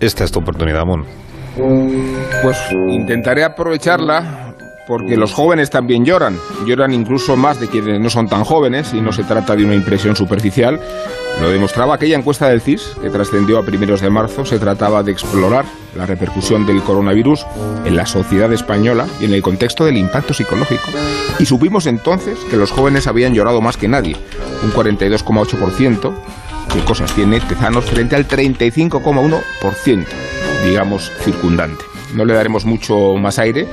esta es tu oportunidad, Mon. Pues intentaré aprovecharla porque los jóvenes también lloran, lloran incluso más de quienes no son tan jóvenes y no se trata de una impresión superficial. Lo demostraba aquella encuesta del CIS que trascendió a primeros de marzo. Se trataba de explorar la repercusión del coronavirus en la sociedad española y en el contexto del impacto psicológico. Y supimos entonces que los jóvenes habían llorado más que nadie, un 42,8%. ¿Qué cosas tiene Tezanos frente al 35,1%, digamos, circundante? No le daremos mucho más aire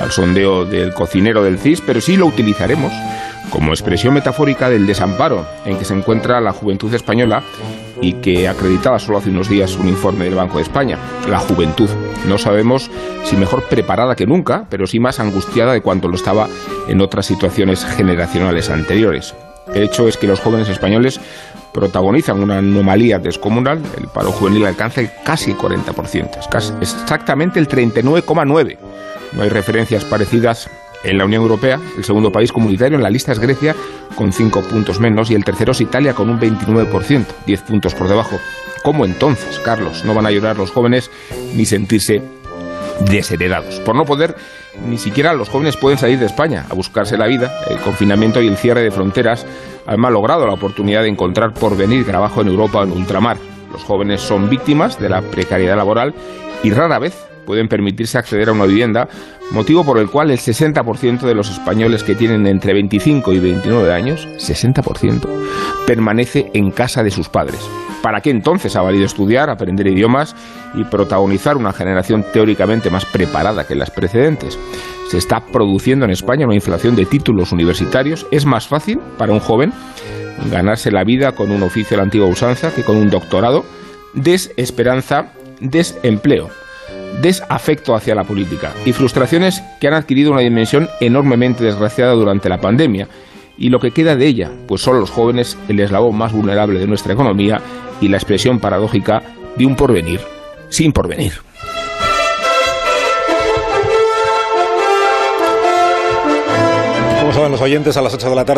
al sondeo del cocinero del CIS, pero sí lo utilizaremos como expresión metafórica del desamparo en que se encuentra la juventud española y que acreditaba solo hace unos días un informe del Banco de España. La juventud. No sabemos si mejor preparada que nunca, pero sí más angustiada de cuanto lo estaba en otras situaciones generacionales anteriores. El hecho es que los jóvenes españoles protagonizan una anomalía descomunal. El paro juvenil alcanza casi el 40%, es casi, exactamente el 39,9%. No hay referencias parecidas en la Unión Europea. El segundo país comunitario en la lista es Grecia, con 5 puntos menos, y el tercero es Italia, con un 29%, 10 puntos por debajo. ¿Cómo entonces, Carlos? No van a llorar los jóvenes ni sentirse desheredados. Por no poder, ni siquiera los jóvenes pueden salir de España a buscarse la vida. El confinamiento y el cierre de fronteras han malogrado la oportunidad de encontrar por venir trabajo en Europa o en ultramar. Los jóvenes son víctimas de la precariedad laboral y rara vez pueden permitirse acceder a una vivienda, motivo por el cual el 60% de los españoles que tienen entre 25 y 29 años, 60%, permanece en casa de sus padres. ¿Para qué entonces ha valido estudiar, aprender idiomas y protagonizar una generación teóricamente más preparada que las precedentes? Se está produciendo en España una inflación de títulos universitarios. Es más fácil para un joven ganarse la vida con un oficio de la antigua usanza que con un doctorado. Desesperanza, desempleo desafecto hacia la política y frustraciones que han adquirido una dimensión enormemente desgraciada durante la pandemia. Y lo que queda de ella, pues son los jóvenes el eslabón más vulnerable de nuestra economía y la expresión paradójica de un porvenir sin porvenir. Como saben los oyentes, a las 8 de la tarde